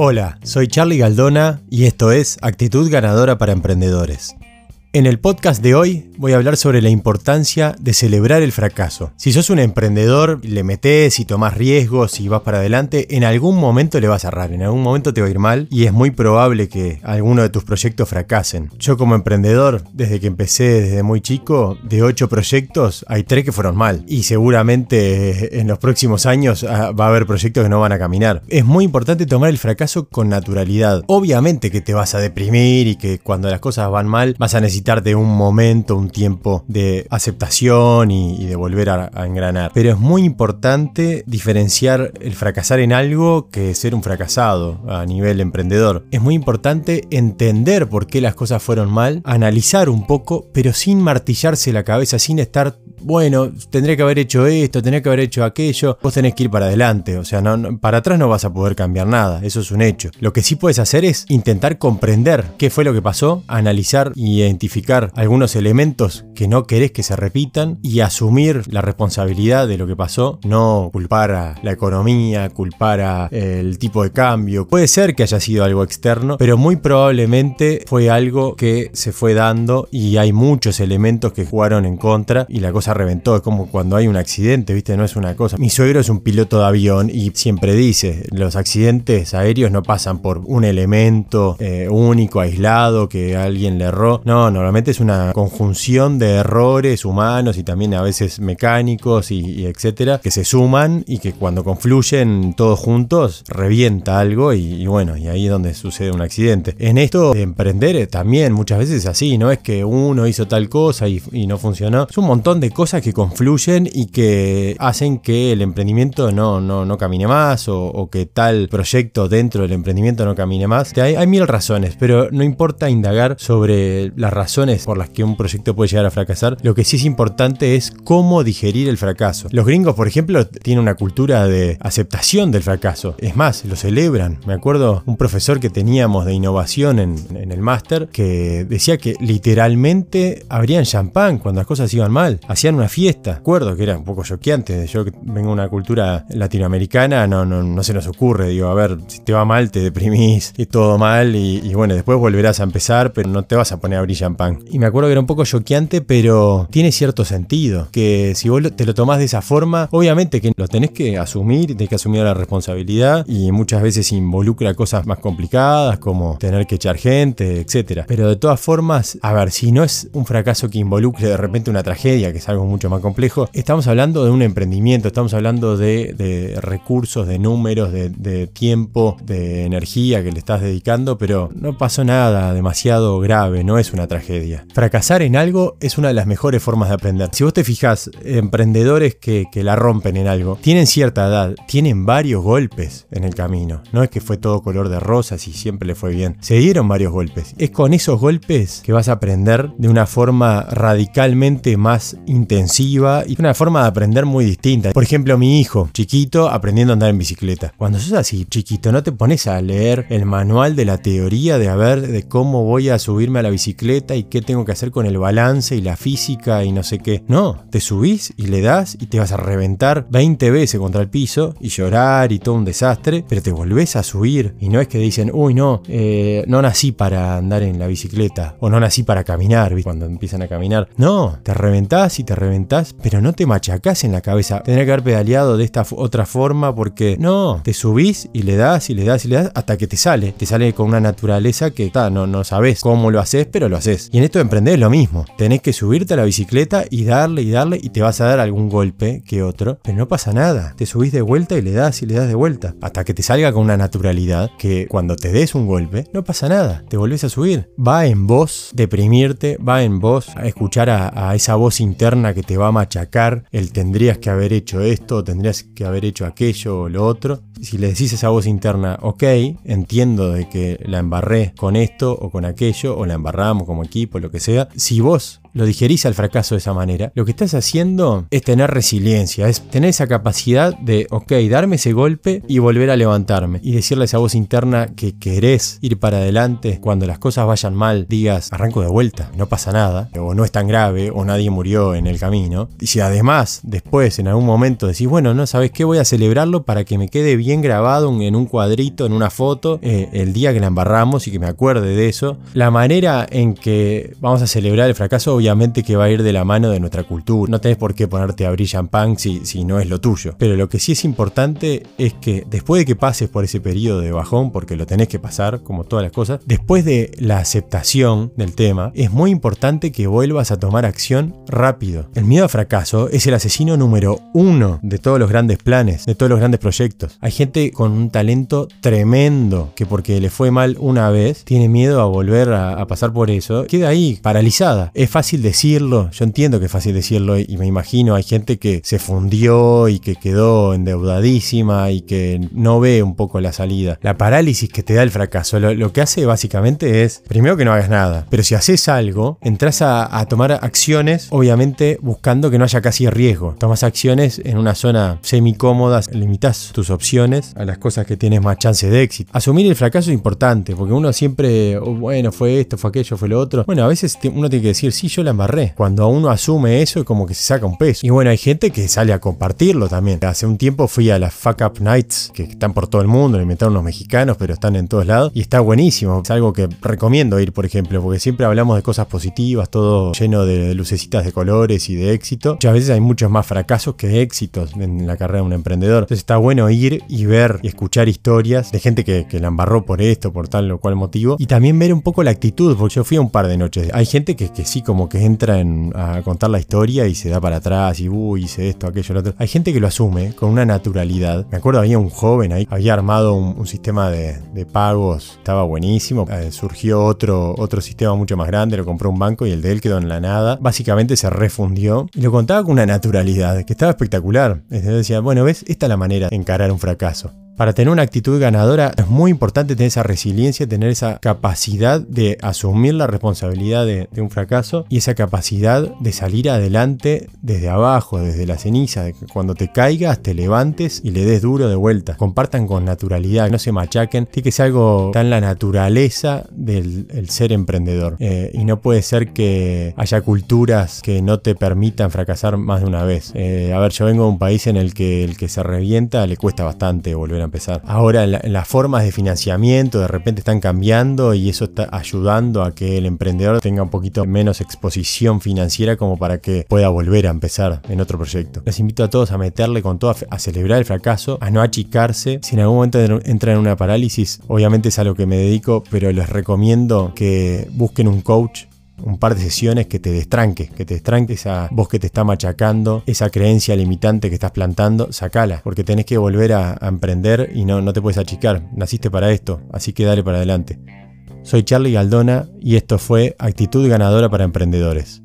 Hola, soy Charlie Galdona y esto es Actitud Ganadora para Emprendedores. En el podcast de hoy voy a hablar sobre la importancia de celebrar el fracaso. Si sos un emprendedor, le metes y tomás riesgos y vas para adelante, en algún momento le vas a errar, en algún momento te va a ir mal y es muy probable que alguno de tus proyectos fracasen. Yo como emprendedor, desde que empecé desde muy chico, de 8 proyectos hay 3 que fueron mal y seguramente en los próximos años ah, va a haber proyectos que no van a caminar. Es muy importante tomar el fracaso con naturalidad. Obviamente que te vas a deprimir y que cuando las cosas van mal vas a necesitar de un momento, un tiempo de aceptación y, de volver a, engranar. Pero es muy importante diferenciar el fracasar en algo que ser un fracasado a nivel emprendedor. Es muy importante entender por qué las cosas fueron mal, analizar un poco, pero sin martillarse la cabeza, sin estar bueno, tendría que haber hecho esto, tendría que haber hecho aquello, vos tenés que ir para adelante, o sea, para atrás no vas a poder cambiar nada, eso es un hecho. Lo que sí puedes hacer es intentar comprender qué fue lo que pasó, analizar y identificar algunos elementos que no querés que se repitan y asumir la responsabilidad de lo que pasó, no culpar a la economía, culpar a el tipo de cambio. Puede ser que haya sido algo externo, pero muy probablemente fue algo que se fue dando y hay muchos elementos que jugaron en contra y la cosa reventó. Es como cuando hay un accidente, ¿viste? No es una cosa. Mi suegro es un piloto de avión y siempre dice, los accidentes aéreos no pasan por un elemento eh, único, aislado, que alguien le erró. No, normalmente es una conjunción de errores humanos y también a veces mecánicos y, etcétera, que se suman y que cuando confluyen todos juntos revienta algo y, bueno, y ahí es donde sucede un accidente. En esto de emprender eh, también muchas veces es así, no es que uno hizo tal cosa y, no funcionó. Es un montón de cosas que confluyen y que hacen que el emprendimiento no, no, no camine más o, que tal proyecto dentro del emprendimiento no camine más. Hay, hay mil razones, pero no importa indagar sobre las razones por las que un proyecto puede llegar a fracasar. Lo que sí es importante es cómo digerir el fracaso. Los gringos, por ejemplo, tienen una cultura de aceptación del fracaso. Es más, lo celebran. Me acuerdo un profesor que teníamos de innovación en, el máster que decía que literalmente abrían champán cuando las cosas iban mal. Hacían una fiesta. Recuerdo que era un poco choqueante. Yo que vengo de una cultura latinoamericana, no, no, no se nos ocurre. Digo, a ver, si te va mal, te deprimís y todo mal. Y, bueno, después volverás a empezar, pero no te vas a poner a abrir champán. Y me acuerdo que era un poco choqueante, pero tiene cierto sentido. Que si vos te lo tomás de esa forma, obviamente que lo tenés que asumir, tenés que asumir la responsabilidad. Y muchas veces involucra cosas más complicadas, como tener que echar gente, etc. Pero de todas formas, a ver, si no es un fracaso que involucre de repente una tragedia, que es algo mucho más complejo. Estamos hablando de un emprendimiento, estamos hablando de, recursos, de números, de, tiempo, de energía que le estás dedicando, pero no pasó nada demasiado grave, no es una tragedia. Fracasar en algo es una de las mejores formas de aprender. Si vos te fijas, emprendedores que, la rompen en algo, tienen cierta edad, tienen varios golpes en el camino. No es que fue todo color de rosas y siempre le fue bien. Se dieron varios golpes. Es con esos golpes que vas a aprender de una forma radicalmente más intensiva y una forma de aprender muy distinta. Por ejemplo, mi hijo, chiquito, aprendiendo a andar en bicicleta. Cuando sos así, chiquito, no te pones a leer el manual de la teoría de a de cómo voy a subirme a la bicicleta y qué tengo que hacer con el balance y la física y no sé qué. No, te subís y le das y te vas a reventar 20 veces contra el piso y llorar y todo un desastre, pero te volvés a subir y no es que dicen, uy, no, eh, no nací para andar en la bicicleta o no nací para caminar, cuando empiezan a caminar. No, te reventás y te reventás, pero no te machacás en la cabeza. Tendría que haber pedaleado de esta otra forma porque no, te subís y le das y le das y le das hasta que te sale. Te sale con una naturaleza que no, no sabes cómo lo haces, pero lo haces. Y en esto de emprender es lo mismo. Tenés que subirte a la bicicleta y darle y darle y te vas a dar algún golpe que otro, pero no pasa nada. Te subís de vuelta y le das y le das de vuelta hasta que te salga con una naturalidad que cuando te des un golpe no pasa nada. Te volvés a subir. Va en vos deprimirte, va en vos a escuchar a esa voz interna que te va a machacar el tendrías que haber hecho esto, tendrías que haber hecho aquello o lo otro. Si le decís esa voz interna, ok, entiendo de que la embarré con esto o con aquello, o la embarramos como equipo, lo que sea, si vos lo digerís al fracaso de esa manera, lo que estás haciendo es tener resiliencia, es tener esa capacidad de, ok, darme ese golpe y volver a levantarme. Y decirle a esa voz interna que querés ir para adelante cuando las cosas vayan mal, digas, arranco de vuelta, no pasa nada, o no es tan grave, o nadie murió en el camino. Y si además, después, en algún momento decís, bueno, no sabes qué, voy a celebrarlo para que me quede bien grabado en un cuadrito, en una foto, eh, el día que la embarramos y que me acuerde de eso. La manera en que vamos a celebrar el fracaso, obviamente que va a ir de la mano de nuestra cultura. No tenés por qué ponerte a abrir champán si, si no es lo tuyo. Pero lo que sí es importante es que después de que pases por ese periodo de bajón, porque lo tenés que pasar, como todas las cosas, después de la aceptación del tema, es muy importante que vuelvas a tomar acción rápido. El miedo al fracaso es el asesino número uno de todos los grandes planes, de todos los grandes proyectos. Hay gente con un talento tremendo que porque le fue mal una vez, tiene miedo a volver a, pasar por eso, queda ahí, paralizada. Es fácil decirlo, yo entiendo que es fácil decirlo y me imagino, hay gente que se fundió y que quedó endeudadísima y que no ve un poco la salida. La parálisis que te da el fracaso, lo, que hace básicamente es, primero que no hagas nada, pero si haces algo, entras a, tomar acciones, obviamente buscando que no haya casi riesgo. Tomas acciones en una zona semi cómoda, limitas tus opciones a las cosas que tienes más chance de éxito. Asumir el fracaso es importante, porque uno siempre, oh, bueno, fue esto, fue aquello, fue lo otro. Bueno, a veces uno tiene que decir, sí, yo la embarré. Cuando uno asume eso, es como que se saca un peso. Y bueno, hay gente que sale a compartirlo también. Hace un tiempo fui a las Fuck Up Nights, que están por todo el mundo, inventaron los mexicanos, pero están en todos lados. Y está buenísimo. Es algo que recomiendo ir, por ejemplo, porque siempre hablamos de cosas positivas, todo lleno de lucecitas de colores y de éxito. Muchas veces hay muchos más fracasos que éxitos en la carrera de un emprendedor. Entonces está bueno ir y ver y escuchar historias de gente que, la embarró por esto, por tal o cual motivo. Y también ver un poco la actitud, porque yo fui a un par de noches. Hay gente que, que sí, como que entra a contar la historia y se da para atrás y uy, hice esto, aquello, lo otro. Hay gente que lo asume con una naturalidad. Me acuerdo, había un joven ahí, había armado un, sistema de, pagos, estaba buenísimo. Eh, surgió otro, otro sistema mucho más grande, lo compró un banco y el de él quedó en la nada. Básicamente se refundió y lo contaba con una naturalidad que estaba espectacular. Decía, bueno, ves, esta es la manera de encarar un fracaso. Para tener una actitud ganadora es muy importante tener esa resiliencia, tener esa capacidad de asumir la responsabilidad de, un fracaso y esa capacidad de salir adelante desde abajo, desde la ceniza, cuando te caigas te levantes y le des duro de vuelta. Compartan con naturalidad, no se machaquen. Tiene que ser algo tan la naturaleza del ser emprendedor. Eh, y no puede ser que haya culturas que no te permitan fracasar más de una vez. Eh, a ver, yo vengo de un país en el que el que se revienta le cuesta bastante volver a empezar. Ahora las formas de financiamiento de repente están cambiando y eso está ayudando a que el emprendedor tenga un poquito menos exposición financiera como para que pueda volver a empezar en otro proyecto. Les invito a todos a meterle con todo, a celebrar el fracaso, a no achicarse. Si en algún momento entran en una parálisis, obviamente es a lo que me dedico, pero les recomiendo que busquen un coach un par de sesiones que te destranque, que te destranque esa voz que te está machacando, esa creencia limitante que estás plantando, sacala, porque tenés que volver a, emprender y no, no te puedes achicar, naciste para esto, así que dale para adelante. Soy Charlie Galdona y esto fue Actitud Ganadora para Emprendedores.